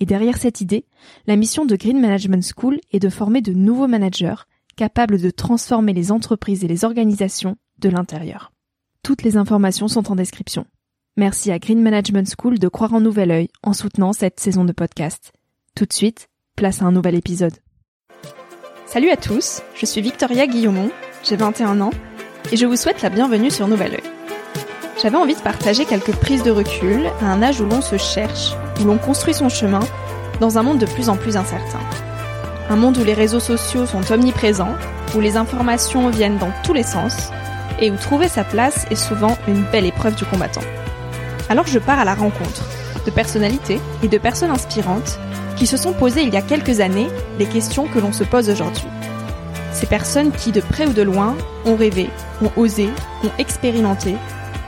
et derrière cette idée, la mission de Green Management School est de former de nouveaux managers capables de transformer les entreprises et les organisations de l'intérieur. Toutes les informations sont en description. Merci à Green Management School de croire en nouvel œil en soutenant cette saison de podcast. Tout de suite, place à un nouvel épisode. Salut à tous, je suis Victoria Guillaumont, j'ai 21 ans et je vous souhaite la bienvenue sur Nouvel Oeil. J'avais envie de partager quelques prises de recul à un âge où l'on se cherche, où l'on construit son chemin, dans un monde de plus en plus incertain. Un monde où les réseaux sociaux sont omniprésents, où les informations viennent dans tous les sens, et où trouver sa place est souvent une belle épreuve du combattant. Alors je pars à la rencontre de personnalités et de personnes inspirantes qui se sont posées il y a quelques années les questions que l'on se pose aujourd'hui. Ces personnes qui, de près ou de loin, ont rêvé, ont osé, ont expérimenté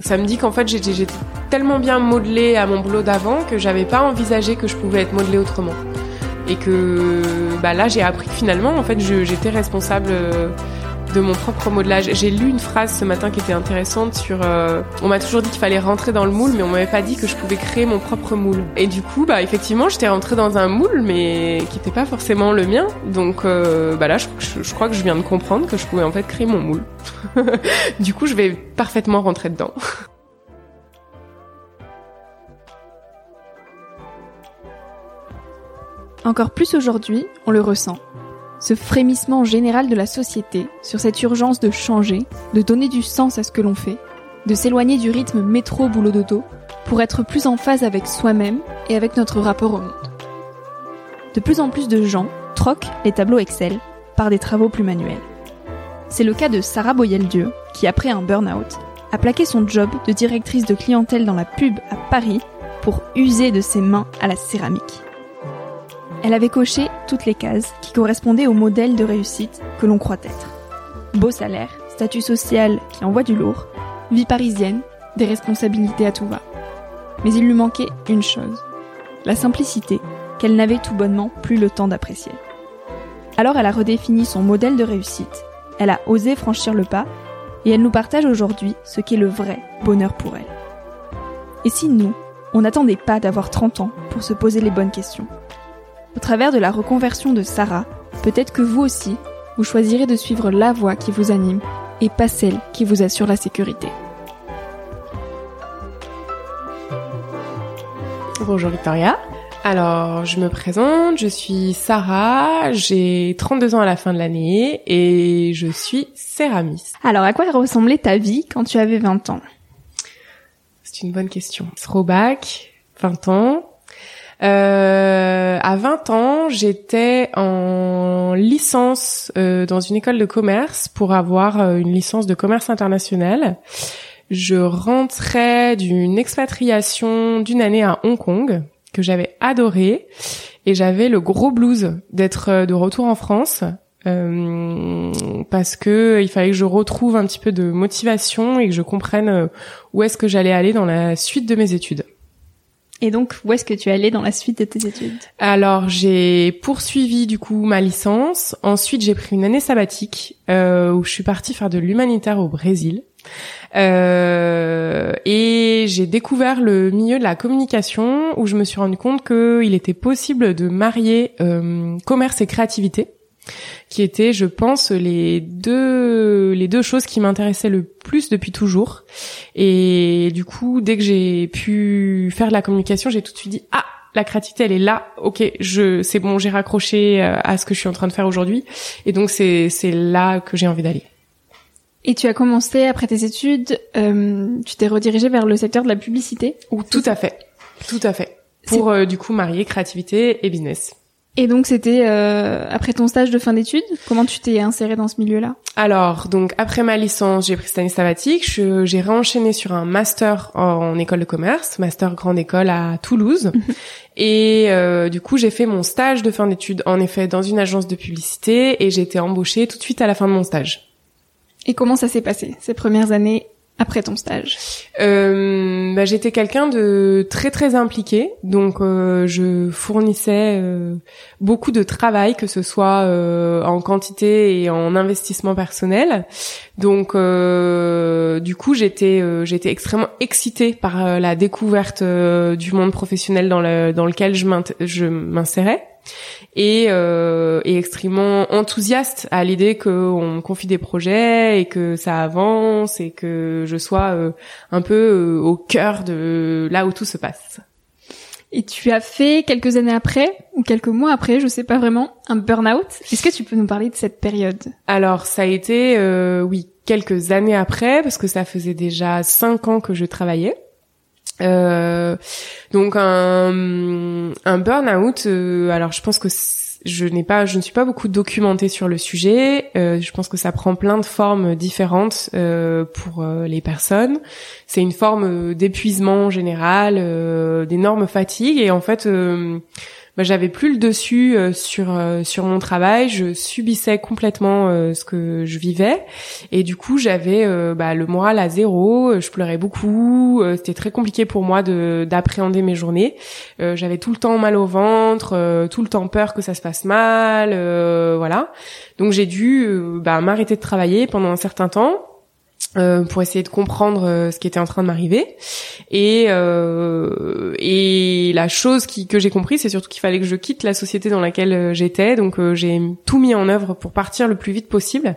Ça me dit qu'en fait j'étais tellement bien modelée à mon boulot d'avant que j'avais pas envisagé que je pouvais être modelée autrement. Et que bah là j'ai appris que finalement en fait j'étais responsable euh, de mon propre modelage. J'ai lu une phrase ce matin qui était intéressante sur euh, on m'a toujours dit qu'il fallait rentrer dans le moule mais on m'avait pas dit que je pouvais créer mon propre moule. Et du coup bah effectivement j'étais rentrée dans un moule mais qui n'était pas forcément le mien. Donc euh, bah là je, je, crois que je viens de comprendre que je pouvais en fait créer mon moule. du coup je vais parfaitement rentrer dedans. Encore plus aujourd'hui, on le ressent. Ce frémissement général de la société sur cette urgence de changer, de donner du sens à ce que l'on fait, de s'éloigner du rythme métro-boulot-dodo pour être plus en phase avec soi-même et avec notre rapport au monde. De plus en plus de gens troquent les tableaux Excel par des travaux plus manuels. C'est le cas de Sarah Boyel-Dieu, qui après un burn-out, a plaqué son job de directrice de clientèle dans la pub à Paris pour user de ses mains à la céramique. Elle avait coché toutes les cases qui correspondaient au modèle de réussite que l'on croit être. Beau salaire, statut social qui envoie du lourd, vie parisienne, des responsabilités à tout va. Mais il lui manquait une chose, la simplicité qu'elle n'avait tout bonnement plus le temps d'apprécier. Alors elle a redéfini son modèle de réussite, elle a osé franchir le pas, et elle nous partage aujourd'hui ce qu'est le vrai bonheur pour elle. Et si nous, on n'attendait pas d'avoir 30 ans pour se poser les bonnes questions? Au travers de la reconversion de Sarah, peut-être que vous aussi, vous choisirez de suivre la voie qui vous anime et pas celle qui vous assure la sécurité. Bonjour Victoria. Alors, je me présente, je suis Sarah, j'ai 32 ans à la fin de l'année et je suis céramiste. Alors, à quoi ressemblait ta vie quand tu avais 20 ans? C'est une bonne question. Throwback, 20 ans, euh, à 20 ans, j'étais en licence euh, dans une école de commerce pour avoir euh, une licence de commerce international. Je rentrais d'une expatriation d'une année à Hong Kong que j'avais adoré et j'avais le gros blues d'être euh, de retour en France euh, parce que il fallait que je retrouve un petit peu de motivation et que je comprenne où est-ce que j'allais aller dans la suite de mes études. Et donc, où est-ce que tu es allée dans la suite de tes études? Alors, j'ai poursuivi du coup ma licence. Ensuite, j'ai pris une année sabbatique euh, où je suis partie faire de l'humanitaire au Brésil. Euh, et j'ai découvert le milieu de la communication où je me suis rendu compte qu'il était possible de marier euh, commerce et créativité qui étaient, je pense, les deux les deux choses qui m'intéressaient le plus depuis toujours. Et du coup, dès que j'ai pu faire de la communication, j'ai tout de suite dit ah la créativité elle est là. Ok je c'est bon j'ai raccroché euh, à ce que je suis en train de faire aujourd'hui. Et donc c'est c'est là que j'ai envie d'aller. Et tu as commencé après tes études euh, tu t'es redirigé vers le secteur de la publicité ou tout à fait. Tout à fait. Pour euh, du coup marier créativité et business et donc c'était euh, après ton stage de fin d'études, comment tu t'es inséré dans ce milieu-là? Alors donc après ma licence, j'ai pris cette année sabbatique, j'ai réenchaîné sur un master en, école de commerce, master grande école à Toulouse, mhm. et euh, du coup j'ai fait mon stage de fin d'études en effet dans une agence de publicité et j'ai été embauchée tout de suite à la fin de mon stage. Et comment ça s'est passé ces premières années? Après ton stage euh, bah, J'étais quelqu'un de très très impliqué, donc euh, je fournissais euh, beaucoup de travail, que ce soit euh, en quantité et en investissement personnel. Donc du coup j'étais j'étais extrêmement excitée par la découverte du monde professionnel dans, le, dans lequel je m'insérais et, euh, et extrêmement enthousiaste à l'idée qu'on confie des projets et que ça avance et que je sois euh, un peu euh, au cœur de là où tout se passe. Et tu as fait quelques années après ou quelques mois après, je sais pas vraiment, un burn-out. Est-ce que tu peux nous parler de cette période? Alors ça a été, euh, oui, quelques années après parce que ça faisait déjà cinq ans que je travaillais. Euh, donc un, un burn-out, euh, alors je pense que je n'ai pas, je ne suis pas beaucoup documentée sur le sujet. Euh, je pense que ça prend plein de formes différentes euh, pour euh, les personnes. C'est une forme d'épuisement général, d'énorme fatigue et en fait bah, j'avais plus le dessus euh, sur euh, sur mon travail, je subissais complètement euh, ce que je vivais. Et du coup j'avais bah, le moral à zéro, je pleurais beaucoup, c'était très compliqué pour moi de d'appréhender mes journées. j'avais tout le temps mal au ventre, tout le temps peur que ça se passe mal, voilà. Donc j'ai dû bah, m'arrêter de travailler pendant un certain temps euh, pour essayer de comprendre euh, ce qui était en train de m'arriver. Et euh, et la chose qui, que j'ai compris c'est surtout qu'il fallait que je quitte la société dans laquelle euh, j'étais. Donc j'ai tout mis en œuvre pour partir le plus vite possible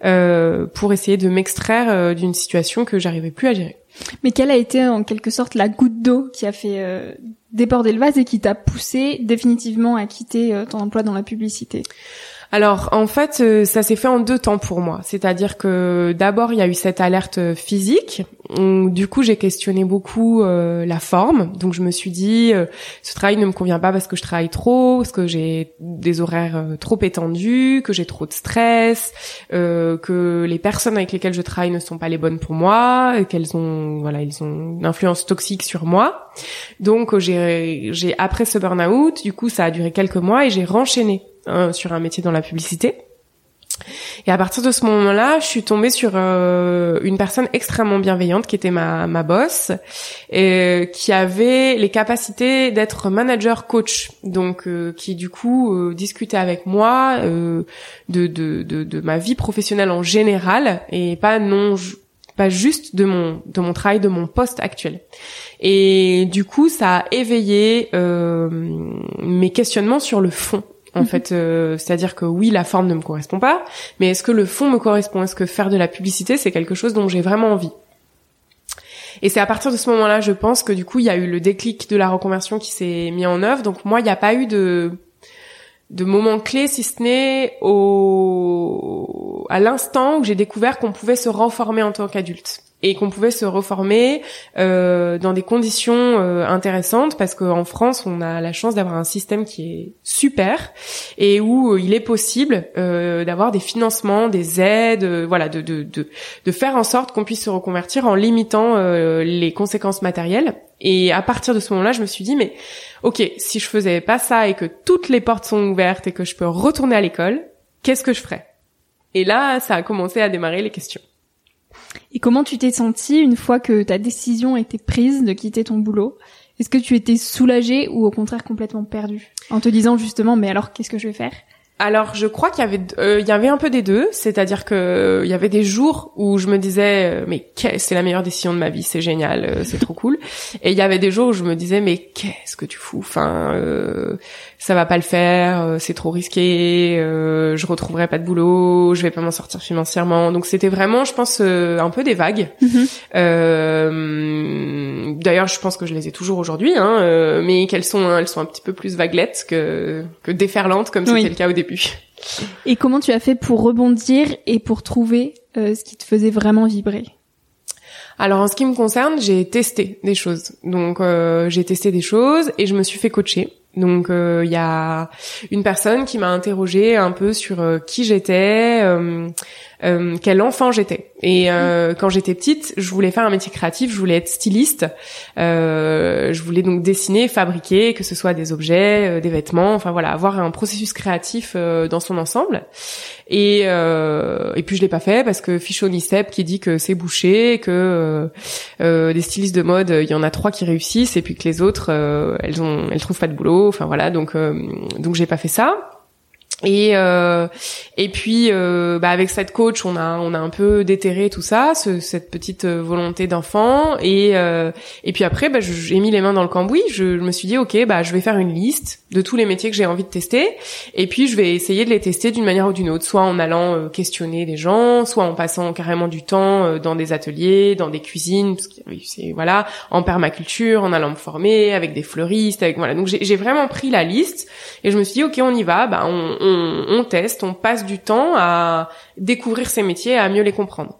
pour essayer de m'extraire d'une situation que j'arrivais plus à gérer. Mais quelle a été en quelque sorte la goutte d'eau qui a fait déborder le vase et qui t'a poussé définitivement à quitter ton emploi dans la publicité? Alors en fait, euh, ça s'est fait en deux temps pour moi. C'est-à-dire que d'abord il y a eu cette alerte physique. du coup, j'ai questionné beaucoup euh, la forme. Donc je me suis dit, euh, ce travail ne me convient pas parce que je travaille trop, parce que j'ai des horaires trop étendus, que j'ai trop de stress, que les personnes avec lesquelles je travaille ne sont pas les bonnes pour moi, qu'elles ont, voilà, ils ont une influence toxique sur moi. Donc j'ai, j'ai après ce burn-out, du coup, ça a duré quelques mois et j'ai renchaîné sur un métier dans la publicité. Et à partir de ce moment-là, je suis tombée sur euh, une personne extrêmement bienveillante qui était ma, ma boss et qui avait les capacités d'être manager coach, donc euh, qui du coup euh, discutait avec moi de, de, de, de, ma vie professionnelle en général et pas non pas juste de mon de mon travail de mon poste actuel. Et du coup, ça a éveillé mes questionnements sur le fond en mhm. fait, euh, c'est-à-dire que oui, la forme ne me correspond pas, mais est-ce que le fond me correspond? Est-ce que faire de la publicité, c'est quelque chose dont j'ai vraiment envie? Et c'est à partir de ce moment-là, je pense que du coup, il y a eu le déclic de la reconversion qui s'est mis en œuvre. Donc moi, il n'y a pas eu de de moment clé, si ce n'est au à l'instant où j'ai découvert qu'on pouvait se reformer en tant qu'adulte et qu'on pouvait se reformer euh, dans des conditions euh, intéressantes parce qu'en France on a la chance d'avoir un système qui est super et où euh, il est possible euh, d'avoir des financements, des aides, euh, voilà, de, de, de, de, faire en sorte qu'on puisse se reconvertir en limitant les conséquences matérielles. Et à partir de ce moment-là, je me suis dit mais ok, si je faisais pas ça et que toutes les portes sont ouvertes et que je peux retourner à l'école, qu'est-ce que je ferais? Et là, ça a commencé à démarrer les questions. Et comment tu t'es sentie une fois que ta décision était prise de quitter ton boulot? Est-ce que tu étais soulagée ou au contraire complètement perdue? En te disant justement mais alors qu'est-ce que je vais faire? Alors, je crois qu'il y avait, euh, il y avait un peu des deux, c'est-à-dire que il y avait des jours où je me disais, euh, mais c'est la meilleure décision de ma vie, c'est génial, euh, c'est trop cool. Et il y avait des jours où je me disais, mais qu'est-ce que tu fous? Enfin, ça va pas le faire, c'est trop risqué, je retrouverai pas de boulot, je vais pas m'en sortir financièrement. Donc c'était vraiment, je pense, un peu des vagues. Mhm. D'ailleurs, je pense que je les ai toujours aujourd'hui, hein, mais qu'elles sont, elles sont un petit peu plus vaguelettes que que déferlantes comme c'était le cas au début. Et comment tu as fait pour rebondir et pour trouver euh, ce qui te faisait vraiment vibrer? Alors en ce qui me concerne, j'ai testé des choses. Donc euh, j'ai testé des choses et je me suis fait coacher. Donc il euh, y a une personne qui m'a interrogé un peu sur qui j'étais, quel enfant j'étais. Et euh, quand j'étais petite, je voulais faire un métier créatif, je voulais être styliste. Euh, je voulais donc dessiner, fabriquer, que ce soit des objets, euh, des vêtements, enfin voilà, avoir un processus créatif euh, dans son ensemble. Et euh, et puis je l'ai pas fait parce que Fichon Step qui dit que c'est bouché, que des stylistes de mode, il y en a trois qui réussissent et puis que les autres, elles ont, elles trouvent pas de boulot. Enfin voilà, donc donc j'ai pas fait ça. Et euh, et puis euh, bah avec cette coach on a on a un peu déterré tout ça ce, cette petite euh, volonté d'enfant. Et euh, et puis après bah, j'ai mis les mains dans le cambouis. Je, je, me suis dit ok bah je vais faire une liste de tous les métiers que j'ai envie de tester et puis je vais essayer de les tester d'une manière ou d'une autre soit en allant euh, questionner des gens soit en passant carrément du temps euh, dans des ateliers dans des cuisines parce que voilà en permaculture en allant me former avec des fleuristes avec voilà donc j'ai vraiment pris la liste et je me suis dit ok on y va bah on, on on, teste, on passe du temps à découvrir ces métiers, à mieux les comprendre.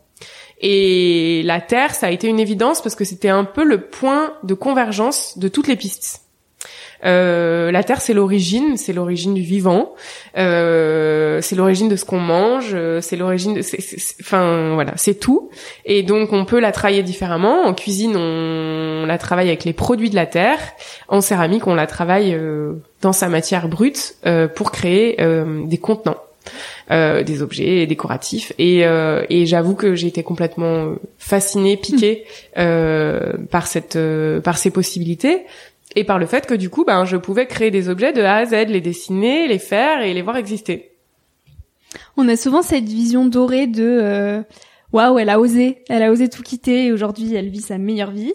Et la Terre, ça a été une évidence parce que c'était un peu le point de convergence de toutes les pistes. Euh, la terre, c'est l'origine, c'est l'origine du vivant, euh, c'est l'origine de ce qu'on mange, c'est l'origine de, enfin voilà, c'est tout. Et donc on peut la travailler différemment. En cuisine, on, la travaille avec les produits de la terre. En céramique, on la travaille euh, dans sa matière brute euh, pour créer euh, des contenants. Euh, des objets décoratifs et, euh, et j'avoue que j'ai été complètement fascinée, piquée euh, par cette par ces possibilités et par le fait que du coup, ben, je pouvais créer des objets de A à Z, les dessiner, les faire et les voir exister. On a souvent cette vision dorée de euh, waouh, elle a osé, elle a osé tout quitter et aujourd'hui elle vit sa meilleure vie.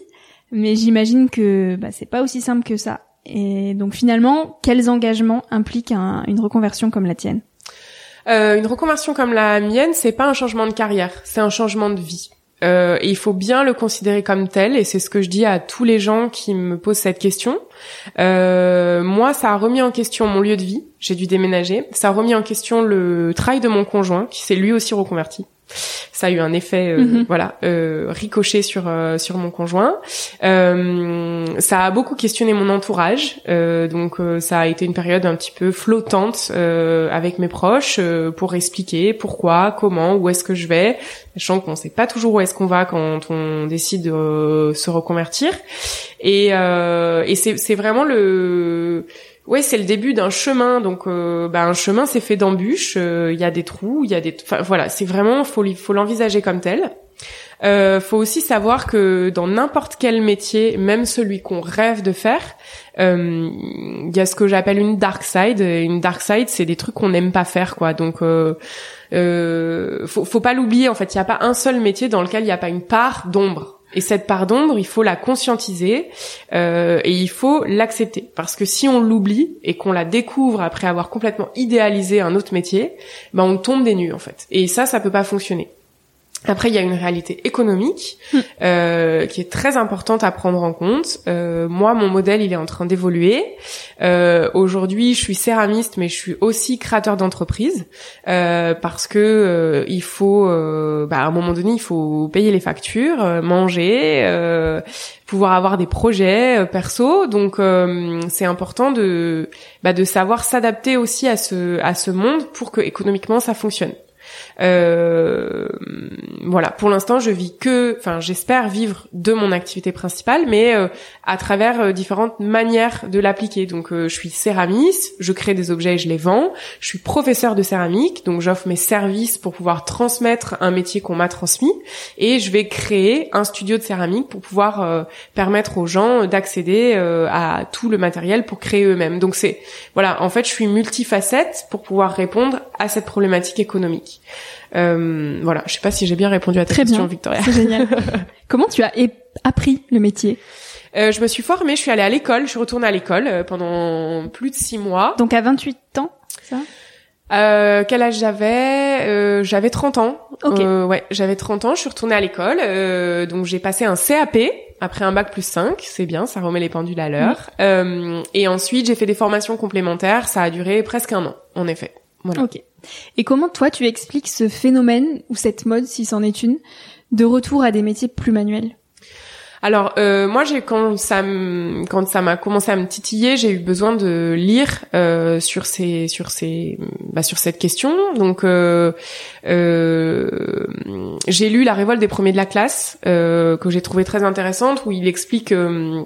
Mais j'imagine que bah, c'est pas aussi simple que ça. Et donc finalement, quels engagements impliquent une reconversion comme la tienne? Euh, Une reconversion comme la mienne, c'est pas un changement de carrière, c'est un changement de vie. Euh, il faut bien le considérer comme tel, et c'est ce que je dis à tous les gens qui me posent cette question. Euh, moi, ça a remis en question mon lieu de vie. J'ai dû déménager. Ça a remis en question le travail de mon conjoint, qui s'est lui aussi reconverti ça a eu un effet euh, mhm. voilà euh, ricoché sur euh, sur mon conjoint. Euh, ça a beaucoup questionné mon entourage. Donc ça a été une période un petit peu flottante avec mes proches pour expliquer pourquoi comment où est-ce que je vais sachant qu'on sait pas toujours où est-ce qu'on va quand on décide de se reconvertir. Et et c'est c'est vraiment le Ouais, c'est le début d'un chemin. Donc, euh, bah, un chemin, c'est fait d'embûches. Euh, il y a des trous, il y a des. Enfin, voilà, c'est vraiment faut faut l'envisager comme tel. Euh, faut aussi savoir que dans n'importe quel métier, même celui qu'on rêve de faire, euh, il y a ce que j'appelle une dark side. Une dark side, c'est des trucs qu'on n'aime pas faire, quoi. Donc, euh, euh, faut, faut pas l'oublier. En fait, il n'y a pas un seul métier dans lequel il n'y a pas une part d'ombre. Et cette part d'ombre, il faut la conscientiser euh, et il faut l'accepter. Parce que si on l'oublie et qu'on la découvre après avoir complètement idéalisé un autre métier, ben on tombe des nues en fait. Et ça, ça peut pas fonctionner. Après, il y a une réalité économique hmm. euh, qui est très importante à prendre en compte. Euh, moi, mon modèle, il est en train d'évoluer. Euh, Aujourd'hui, je suis céramiste, mais je suis aussi créateur d'entreprise euh, parce que euh, il faut, euh, bah, à un moment donné, il faut payer les factures, manger, pouvoir avoir des projets perso. Donc, c'est important de, bah, de savoir s'adapter aussi à ce à ce monde pour que économiquement ça fonctionne. Euh, voilà, pour l'instant, je vis que, enfin, j'espère vivre de mon activité principale, mais euh, à travers euh, différentes manières de l'appliquer. Donc, je suis céramiste, je crée des objets et je les vends. Je suis professeur de céramique, donc j'offre mes services pour pouvoir transmettre un métier qu'on m'a transmis, et je vais créer un studio de céramique pour pouvoir permettre aux gens d'accéder à tout le matériel pour créer eux-mêmes. Donc c'est, voilà, en fait, je suis multifacette pour pouvoir répondre à cette problématique économique. Euh, voilà, je sais pas si j'ai bien répondu à ta question, Victoria. C'est génial. Comment tu as appris le métier? Euh, je me suis formée, je suis allée à l'école, je suis retournée à l'école euh, pendant plus de six mois. Donc à 28 ans, ça? Euh, quel âge j'avais? Euh, J'avais 30 ans. Okay. Euh, ouais, j'avais 30 ans. Je suis retournée à l'école, euh, donc j'ai passé un CAP après un bac plus 5. C'est bien, ça remet les pendules à l'heure. Euh, et ensuite, j'ai fait des formations complémentaires. Ça a duré presque un an, en effet. Voilà. Ok. Et comment toi tu expliques ce phénomène ou cette mode, si c'en est une, de retour à des métiers plus manuels? Alors euh, moi j'ai quand ça quand ça m'a commencé à me titiller, j'ai eu besoin de lire euh, sur ces sur ces bah, sur cette question. Donc euh, euh j'ai lu La révolte des premiers de la classe euh, que j'ai trouvé très intéressante où il explique euh,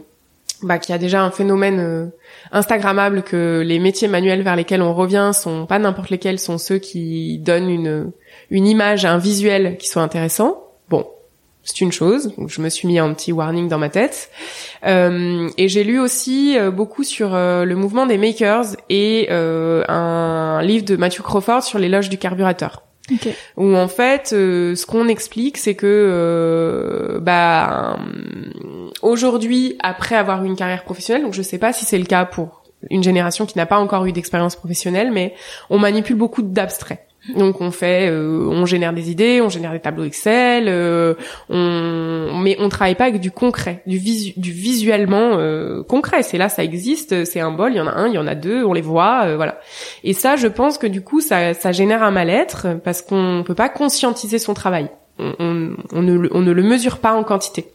bah, qu'il y a déjà un phénomène instagrammable que les métiers manuels vers lesquels on revient sont pas n'importe lesquels, sont ceux qui donnent une une image, un visuel qui soit intéressant. Bon, c'est une chose. Donc je me suis mis un petit warning dans ma tête. Euh, et j'ai lu aussi euh, beaucoup sur euh, le mouvement des makers et euh, un livre de Matthew Crawford sur l'éloge du carburateur. Okay. Où en fait, ce qu'on explique, c'est que bah aujourd'hui, après avoir eu une carrière professionnelle, donc je sais pas si c'est le cas pour une génération qui n'a pas encore eu d'expérience professionnelle, mais on manipule beaucoup d'abstraits. Donc on fait, euh, on génère des idées, on génère des tableaux Excel, euh, on, mais on travaille pas avec du concret, du, visu, du visuellement euh, concret. C'est là, ça existe, c'est un bol, il y en a un, il y en a deux, on les voit, voilà. Et ça, je pense que du coup, ça, ça génère un mal-être parce qu'on peut pas conscientiser son travail. On, on, on, ne, on ne le mesure pas en quantité.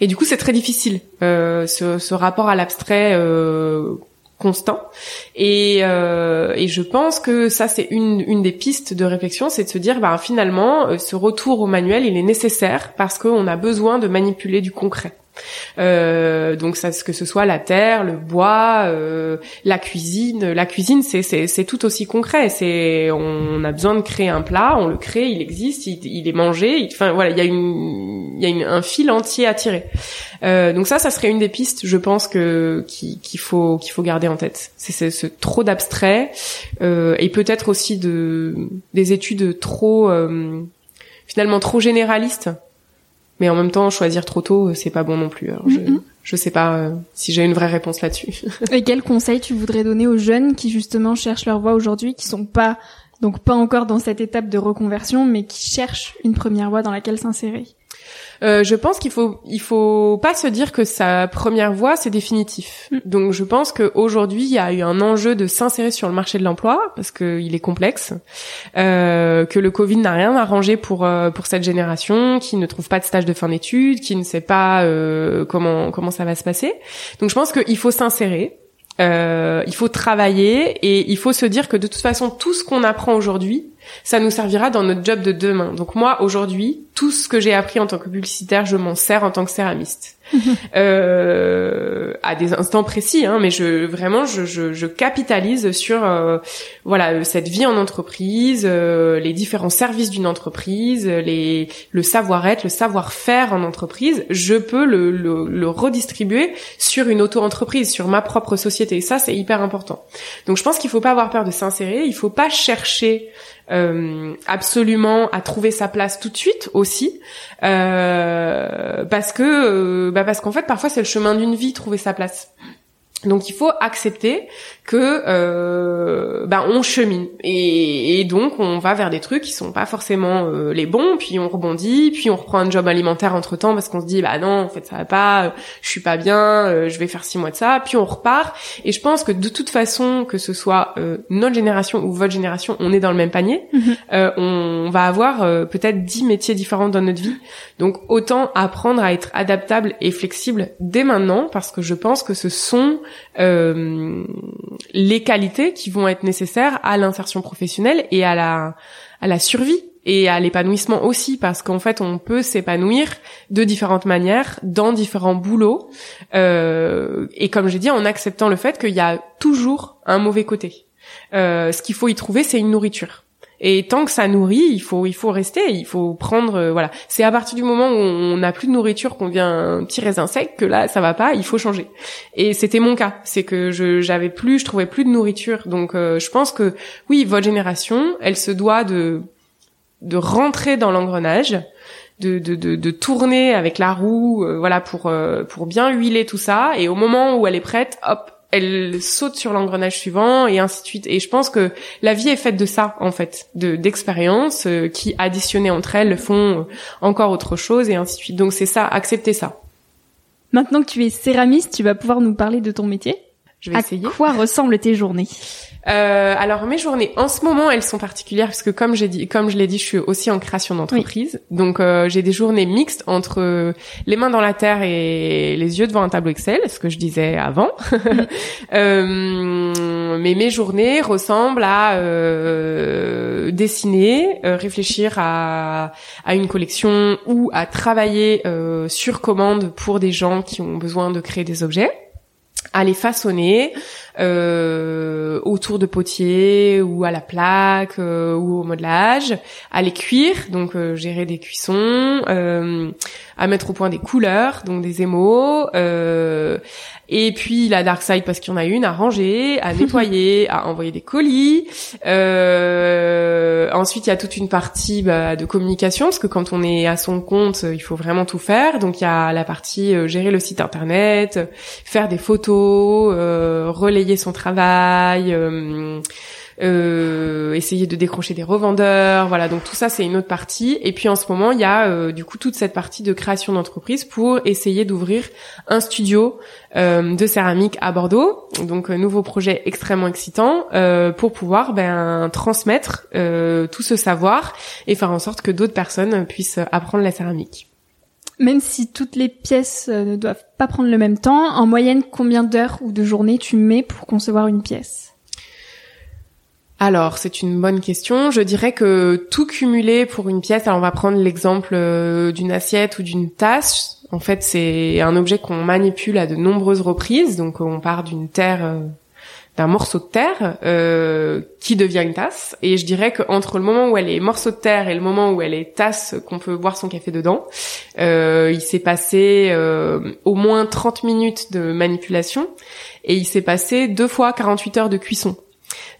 Et du coup, c'est très difficile ce, ce, rapport à l'abstrait constant. Et, euh, et je pense que ça, c'est une, une des pistes de réflexion, c'est de se dire, bah, finalement, euh, ce retour au manuel, il est nécessaire parce qu'on a besoin de manipuler du concret. Euh, donc ça, que ce soit la terre, le bois, euh, la cuisine. La cuisine, c'est tout aussi concret. C'est on a besoin de créer un plat, on le crée, il existe, il, il est mangé. Enfin voilà, il y a une il y a une, un fil entier à tirer. Euh, donc ça, ça serait une des pistes, je pense que qu'il faut qu'il faut garder en tête. C'est ce trop d'abstrait euh, et peut-être aussi de des études trop euh, finalement trop généralistes mais en même temps, choisir trop tôt, euh, c'est pas bon non plus. Alors je, je sais pas euh, si j'ai une vraie réponse là-dessus. Et quel conseil tu voudrais donner aux jeunes qui justement cherchent leur voie aujourd'hui, qui sont pas donc pas encore dans cette étape de reconversion, mais qui cherchent une première voie dans laquelle s'insérer? Euh, je pense qu'il faut il faut pas se dire que sa première voie c'est définitif. Mm. Donc je pense qu'aujourd'hui il y a eu un enjeu de s'insérer sur le marché de l'emploi parce qu'il est complexe, euh, que le Covid n'a rien arrangé pour euh, pour cette génération qui ne trouve pas de stage de fin d'études, qui ne sait pas euh, comment comment ça va se passer. Donc je pense qu'il faut s'insérer. Euh, il faut travailler et il faut se dire que de toute façon tout ce qu'on apprend aujourd'hui ça nous servira dans notre job de demain. Donc moi, aujourd'hui, tout ce que j'ai appris en tant que publicitaire, je m'en sers en tant que céramiste. euh, à des instants précis, hein, mais je vraiment je, je, je capitalise sur euh, voilà cette vie en entreprise, euh, les différents services d'une entreprise, les le savoir-être, le savoir-faire en entreprise. Je peux le, le, le redistribuer sur une auto-entreprise, sur ma propre société. Et ça, c'est hyper important. Donc je pense qu'il faut pas avoir peur de s'insérer. Il faut pas chercher euh, absolument à trouver sa place tout de suite aussi euh, parce que euh, bah parce qu'en fait parfois c'est le chemin d'une vie trouver sa place donc il faut accepter que euh, ben on chemine et, et, donc on va vers des trucs qui sont pas forcément euh, les bons, puis on rebondit, puis on reprend un job alimentaire entre temps parce qu'on se dit bah non en fait ça va pas, je suis pas bien, euh, je vais faire six mois de ça, puis on repart. Et je pense que de toute façon que ce soit euh, notre génération ou votre génération, on est dans le même panier. Mhm. on va avoir peut-être dix métiers différents dans notre vie, donc autant apprendre à être adaptable et flexible dès maintenant parce que je pense que ce sont euh, les qualités qui vont être nécessaires à l'insertion professionnelle et à la à la survie et à l'épanouissement aussi parce qu'en fait on peut s'épanouir de différentes manières dans différents boulots euh, et comme j'ai dit en acceptant le fait qu'il y a toujours un mauvais côté. Euh, ce qu'il faut y trouver c'est une nourriture. Et tant que ça nourrit, il faut il faut rester, il faut prendre euh, voilà. C'est à partir du moment où on n'a plus de nourriture, qu'on vient un petit sec, que là ça va pas, il faut changer. Et c'était mon cas, c'est que je j'avais plus, je trouvais plus de nourriture. Donc euh, je pense que oui, votre génération, elle se doit de de rentrer dans l'engrenage, de, de, de, de, tourner avec la roue, euh, voilà pour pour bien huiler tout ça. Et au moment où elle est prête, hop, elle saute sur l'engrenage suivant et ainsi de suite. Et je pense que la vie est faite de ça en fait, de d'expériences euh, qui additionnées entre elles font encore autre chose et ainsi de suite. Donc c'est ça, accepter ça. Maintenant que tu es céramiste, tu vas pouvoir nous parler de ton métier? Je vais essayer. À quoi ressemblent tes journées euh, alors mes journées en ce moment elles sont particulières parce que comme j'ai dit comme je l'ai dit je suis aussi en création d'entreprise. Donc euh, j'ai des journées mixtes entre les mains dans la terre et les yeux devant un tableau Excel ce que je disais avant. Euh, mais mes journées ressemblent à euh, dessiner euh, réfléchir à à une collection ou à travailler sur commande pour des gens qui ont besoin de créer des objets à les façonner euh, autour de potiers ou à la plaque euh, ou au modelage, à les cuire, donc euh, gérer des cuissons, euh, à mettre au point des couleurs, donc des émaux, et puis la dark side parce qu'il y en a une à ranger, à nettoyer, à envoyer des colis. ensuite, il y a toute une partie bah, de communication parce que quand on est à son compte, il faut vraiment tout faire. Donc il y a la partie gérer le site internet, faire des photos, relayer son travail, euh, euh, essayer de décrocher des revendeurs, voilà. Donc tout ça c'est une autre partie. Et puis en ce moment il y a euh, du coup toute cette partie de création d'entreprise pour essayer d'ouvrir un studio de céramique à Bordeaux. Donc nouveau projet extrêmement excitant pour pouvoir ben transmettre tout ce savoir et faire en sorte que d'autres personnes puissent apprendre la céramique. Même si toutes les pièces euh, ne doivent pas prendre le même temps, en moyenne, combien d'heures ou de journées tu mets pour concevoir une pièce? Alors, c'est une bonne question. Je dirais que tout cumulé pour une pièce, alors on va prendre l'exemple euh, d'une assiette ou d'une tasse. En fait, c'est un objet qu'on manipule à de nombreuses reprises. Donc, on part d'une terre euh, d'un morceau de terre euh, qui devient une tasse. Et je dirais qu'entre le moment où elle est morceau de terre et le moment où elle est tasse qu'on peut boire son café dedans, euh, il s'est passé euh, au moins 30 minutes de manipulation et il s'est passé deux fois 48 heures de cuisson.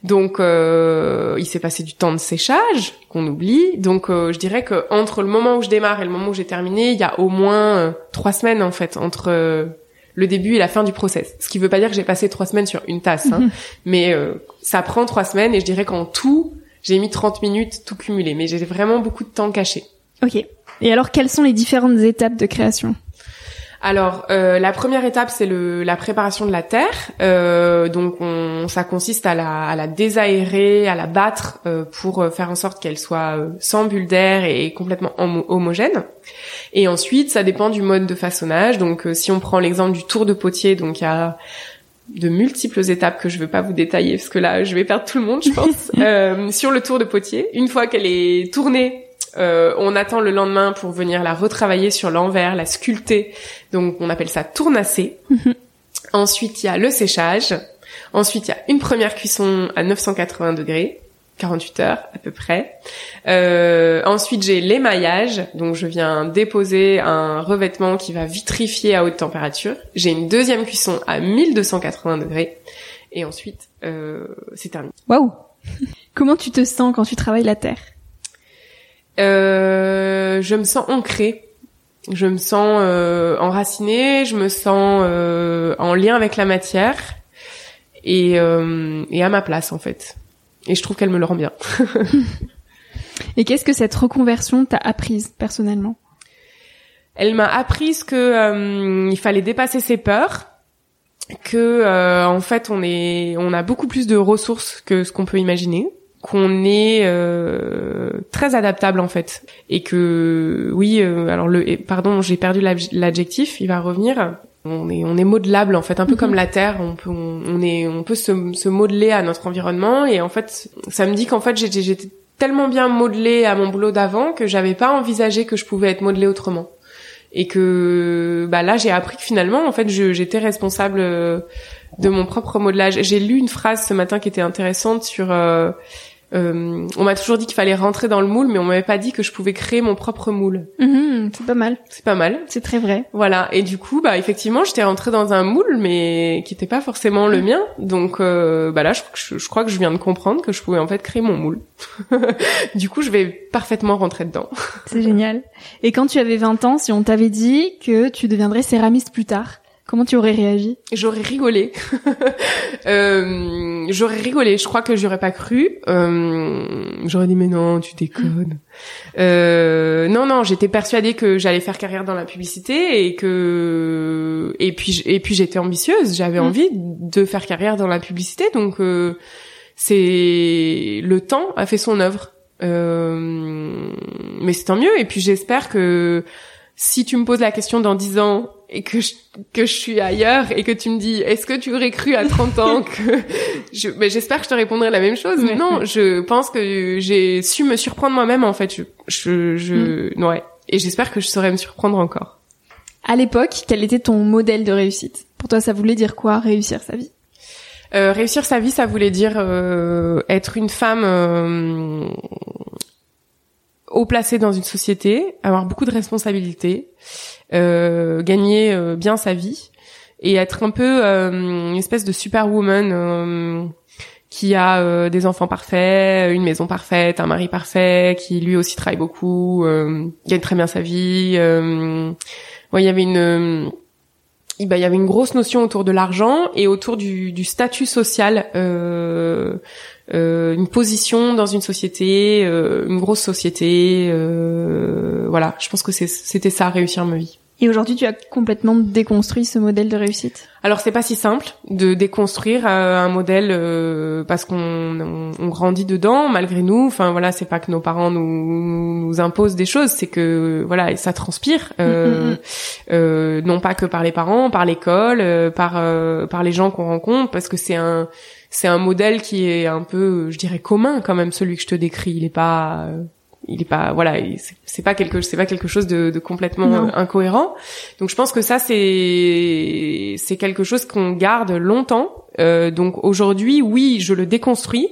Donc euh, il s'est passé du temps de séchage qu'on oublie. Donc euh, je dirais que entre le moment où je démarre et le moment où j'ai terminé, il y a au moins euh, trois semaines en fait entre le début et la fin du process. Ce qui veut pas dire que j'ai passé trois semaines sur une tasse, hein. mais euh, ça prend trois semaines et je dirais qu'en tout, j'ai mis 30 minutes tout cumulé, mais j'ai vraiment beaucoup de temps caché. Ok. Et alors, quelles sont les différentes étapes de création? Alors, euh, la première étape, c'est la préparation de la terre. Euh, donc, on, ça consiste à la, à la désaérer, à la battre euh, pour faire en sorte qu'elle soit euh, sans bulle d'air et complètement homogène. Et ensuite, ça dépend du mode de façonnage. Donc, euh, si on prend l'exemple du tour de potier, donc il y a de multiples étapes que je ne veux pas vous détailler parce que là, je vais perdre tout le monde, je pense. Euh, sur le tour de potier, une fois qu'elle est tournée euh, on attend le lendemain pour venir la retravailler sur l'envers, la sculpter. Donc on appelle ça tournasser. Mhm. Ensuite, il y a le séchage. Ensuite, il y a une première cuisson à 980 degrés. 48 heures à peu près. Euh, ensuite, j'ai l'émaillage, donc je viens déposer un revêtement qui va vitrifier à haute température. J'ai une deuxième cuisson à 1280 degrés, et ensuite euh, c'est terminé. Waouh Comment tu te sens quand tu travailles la terre? Euh, je me sens ancrée. Je me sens euh, enracinée, je me sens euh, en lien avec la matière et, euh, et à ma place en fait. Et je trouve qu'elle me le rend bien. et qu'est-ce que cette reconversion t'a apprise personnellement? Elle m'a appris que euh, il fallait dépasser ses peurs, que en fait on est on a beaucoup plus de ressources que ce qu'on peut imaginer qu'on est euh, très adaptable en fait et que oui euh, alors le pardon j'ai perdu l'adjectif il va revenir On est on est modelable en fait, un peu Mhm. comme la terre. On peut on, on est on peut se, se modeler à notre environnement et en fait ça me dit qu'en fait j'étais tellement bien modelée à mon boulot d'avant que j'avais pas envisagé que je pouvais être modelée autrement et que bah là j'ai appris que finalement en fait j'étais responsable euh, de mon propre modelage. J'ai lu une phrase ce matin qui était intéressante sur euh, euh, on m'a toujours dit qu'il fallait rentrer dans le moule mais on m'avait pas dit que je pouvais créer mon propre moule. Mhm, c'est pas mal. C'est pas mal. C'est très vrai. Voilà et du coup bah effectivement j'étais rentrée dans un moule mais qui était pas forcément le mien donc euh, bah là je, je, je crois que je viens de comprendre que je pouvais en fait créer mon moule. du coup je vais parfaitement rentrer dedans. C'est génial. Et quand tu avais 20 ans, si on t'avait dit que tu deviendrais céramiste plus tard, comment tu aurais réagi? J'aurais rigolé. Euh, j'aurais rigolé. Je crois que j'aurais pas cru. Euh, j'aurais dit mais non, tu déconnes. Euh, non non, j'étais persuadée que j'allais faire carrière dans la publicité et que et puis et puis j'étais ambitieuse. J'avais Mm. envie de faire carrière dans la publicité. Donc euh, c'est le temps a fait son œuvre. Euh, mais c'est tant mieux. Et puis j'espère que si tu me poses la question dans 10 ans et que je, que je suis ailleurs et que tu me dis est-ce que tu aurais cru à 30 ans que je mais j'espère que je te répondrai la même chose. Ouais. Non, je pense que j'ai su me surprendre moi-même en fait. Je je, je ouais et j'espère que je saurai me surprendre encore. À l'époque, quel était ton modèle de réussite? Pour toi, ça voulait dire quoi réussir sa vie? Euh, réussir sa vie, ça voulait dire euh, être une femme euh, haut placée dans une société, avoir beaucoup de responsabilités, euh, gagner euh, bien sa vie et être un peu euh, une espèce de superwoman euh, qui a euh, des enfants parfaits, une maison parfaite, un mari parfait, qui lui aussi travaille beaucoup, euh, gagne très bien sa vie. Ouais, il y avait une bah, il y avait une grosse notion autour de l'argent et autour du, du statut social, euh, une position dans une société, euh, une grosse société. euh, voilà, je pense que c'était ça, réussir ma vie. Et aujourd'hui, tu as complètement déconstruit ce modèle de réussite? Alors c'est pas si simple de déconstruire euh, un modèle euh, parce qu'on on, on grandit dedans malgré nous. Enfin voilà, c'est pas que nos parents nous, nous imposent des choses, c'est que voilà, ça transpire. Euh, Mm, mm, euh, non pas que par les parents, par l'école, euh, par euh, par les gens qu'on rencontre, parce que c'est un c'est un modèle qui est un peu, je dirais, commun quand même celui que je te décris. Il est pas euh, il est pas voilà il- c'est pas quelque c'est pas quelque chose de, de complètement Non. incohérent. Donc je pense que ça c'est c'est quelque chose qu'on garde longtemps. Euh, donc aujourd'hui oui je le déconstruis.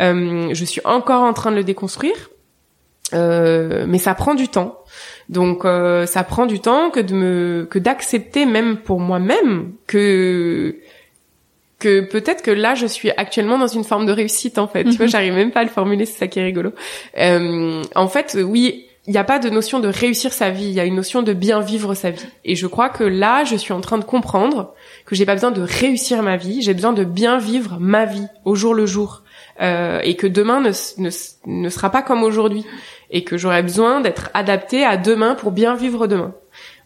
Euh, je suis encore en train de le déconstruire. Euh, mais ça prend du temps. Donc euh, ça prend du temps que de me que d'accepter même pour moi-même que que peut-être que là je suis actuellement dans une forme de réussite en fait. Tu vois, Mhm. j'arrive même pas à le formuler, c'est ça qui est rigolo. Euh, en fait, oui, il n'y a pas de notion de réussir sa vie, il y a une notion de bien vivre sa vie. Et je crois que là, je suis en train de comprendre que j'ai pas besoin de réussir ma vie, j'ai besoin de bien vivre ma vie au jour le jour. Euh, et que demain ne, ne sera pas comme aujourd'hui et que j'aurai besoin d'être adapté à demain pour bien vivre demain.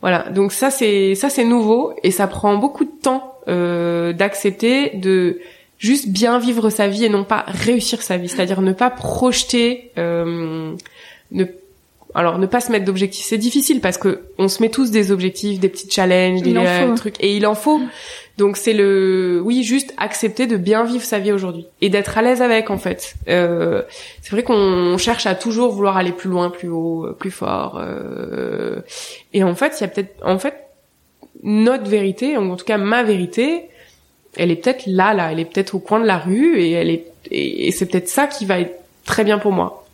Voilà, donc ça c'est ça c'est nouveau et ça prend beaucoup de temps euh, d'accepter de juste bien vivre sa vie et non pas réussir sa vie, c'est-à-dire ne pas projeter, euh, ne alors ne pas se mettre d'objectifs, c'est difficile parce que on se met tous des objectifs, des petits challenges, des euh, trucs et il en faut. Donc c'est le oui juste accepter de bien vivre sa vie aujourd'hui et d'être à l'aise avec en fait. Euh, c'est vrai qu'on cherche à toujours vouloir aller plus loin, plus haut, plus fort. euh, et en fait il y a peut-être en fait notre vérité, en tout cas ma vérité, elle est peut-être là, là, elle est peut-être au coin de la rue et elle est et, et c'est peut-être ça qui va être très bien pour moi.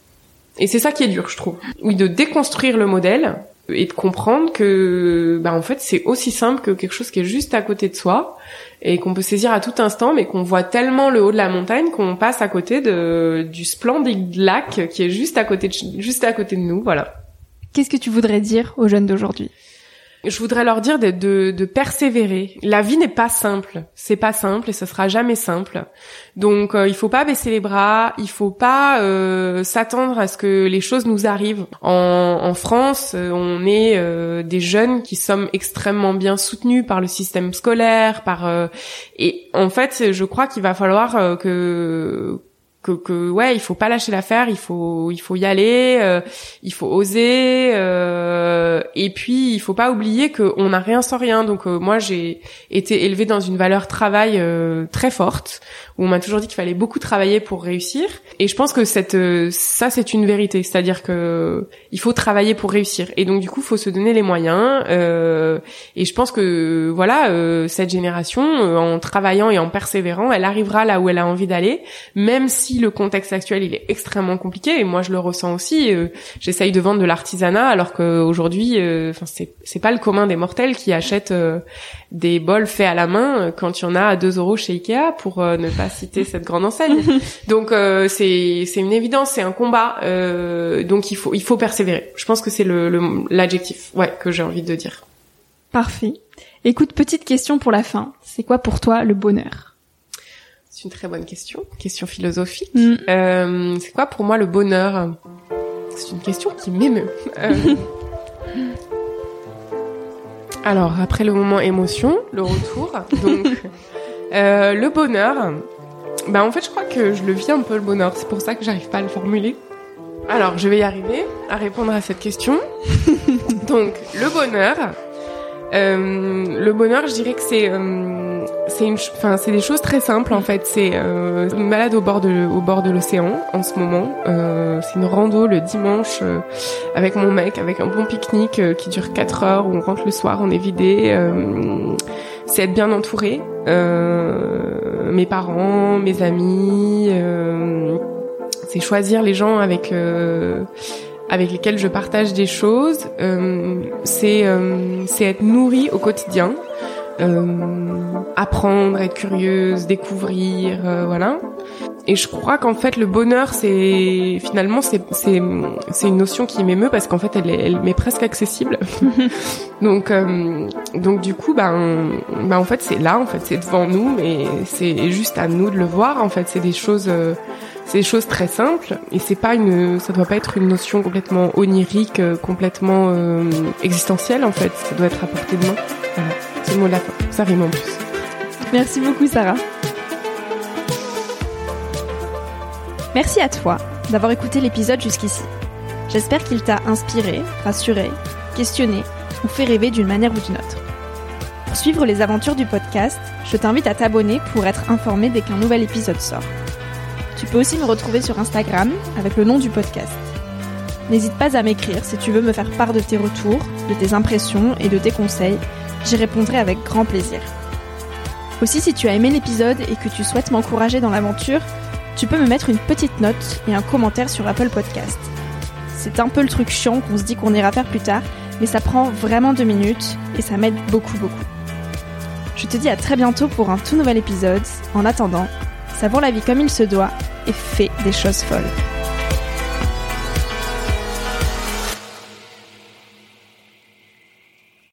Et c'est ça qui est dur, je trouve. Oui, de déconstruire le modèle et de comprendre que, bah, en fait, c'est aussi simple que quelque chose qui est juste à côté de soi et qu'on peut saisir à tout instant, mais qu'on voit tellement le haut de la montagne qu'on passe à côté de du splendide lac qui est juste à côté de, juste à côté de nous, voilà. Qu'est-ce que tu voudrais dire aux jeunes d'aujourd'hui? Je voudrais leur dire de, de, de persévérer. La vie n'est pas simple. C'est pas simple et ce sera jamais simple. Donc euh, il faut pas baisser les bras. Il faut pas euh, s'attendre à ce que les choses nous arrivent. En, en France, euh, on est euh, des jeunes qui sommes extrêmement bien soutenus par le système scolaire, par euh, et en fait, je crois qu'il va falloir euh, que que, que ouais il faut pas lâcher l'affaire il faut il faut y aller euh, il faut oser euh, et puis il faut pas oublier qu'on n'a rien sans rien. Donc moi j'ai été élevée dans une valeur travail très forte où on m'a toujours dit qu'il fallait beaucoup travailler pour réussir. Et je pense que cette ça c'est une vérité, c'est-à-dire que il faut travailler pour réussir. Et donc du coup faut se donner les moyens. et je pense que voilà cette génération en travaillant et en persévérant, elle arrivera là où elle a envie d'aller, même si le contexte actuel il est extrêmement compliqué. Et moi je le ressens aussi. Euh, j'essaye de vendre de l'artisanat alors qu'aujourd'hui, euh, enfin c'est c'est pas le commun des mortels qui achètent euh, des bols faits à la main quand il y en a à 2 euros chez Ikea pour ne pas citer cette grande enseigne. Donc c'est c'est une évidence, c'est un combat. donc il faut il faut persévérer. Je pense que c'est le l'adjectif ouais que j'ai envie de dire. Parfait. Écoute, petite question pour la fin. C'est quoi pour toi le bonheur? C'est une très bonne question, question philosophique. Mm. Euh, c'est quoi pour moi le bonheur? C'est une question qui m'émeut. Euh, alors, après le moment émotion, le retour, donc euh, le bonheur, bah en fait je crois que je le vis un peu le bonheur, c'est pour ça que j'arrive pas à le formuler. Alors, je vais y arriver à répondre à cette question. donc, le bonheur, euh, le bonheur, je dirais que c'est euh, c'est une enfin c'est des choses très simples en fait. C'est euh, une balade au bord de au bord de l'océan en ce moment. Euh, c'est une rando le dimanche euh, avec mon mec, avec un bon pique-nique qui dure 4 heures où on rentre le soir, on est vidé. c'est être bien entouré. mes parents, mes amis. c'est choisir les gens avec avec lesquels je partage des choses. Euh, c'est euh, c'est être nourri au quotidien, euh, apprendre, être curieuse, découvrir, euh, voilà. Et je crois qu'en fait le bonheur c'est finalement c'est c'est c'est une notion qui m'émeut parce qu'en fait elle est, elle m'est presque accessible. donc euh, donc du coup ben ben en fait c'est là en fait c'est devant nous et c'est juste à nous de le voir en fait c'est des choses c'est des choses très simples et c'est pas une, ça doit pas être une notion complètement onirique, euh, complètement euh, existentielle en fait. Ça doit être à portée de main. Voilà, Ça rime en plus. Merci beaucoup Sarah. Merci à toi d'avoir écouté l'épisode jusqu'ici. J'espère qu'il t'a inspiré, rassuré, questionné ou fait rêver d'une manière ou d'une autre. Pour suivre les aventures du podcast, je t'invite à t'abonner pour être informé dès qu'un nouvel épisode sort. Tu peux aussi me retrouver sur Instagram avec le nom du podcast. N'hésite pas à m'écrire si tu veux me faire part de tes retours, de tes impressions et de tes conseils. J'y répondrai avec grand plaisir. Aussi, si tu as aimé l'épisode et que tu souhaites m'encourager dans l'aventure, tu peux me mettre une petite note et un commentaire sur Apple Podcast. C'est un peu le truc chiant qu'on se dit qu'on ira faire plus tard, mais ça prend vraiment deux minutes et ça m'aide beaucoup beaucoup. Je te dis à très bientôt pour un tout nouvel épisode. En attendant, savoure la vie comme il se doit et fais des choses folles.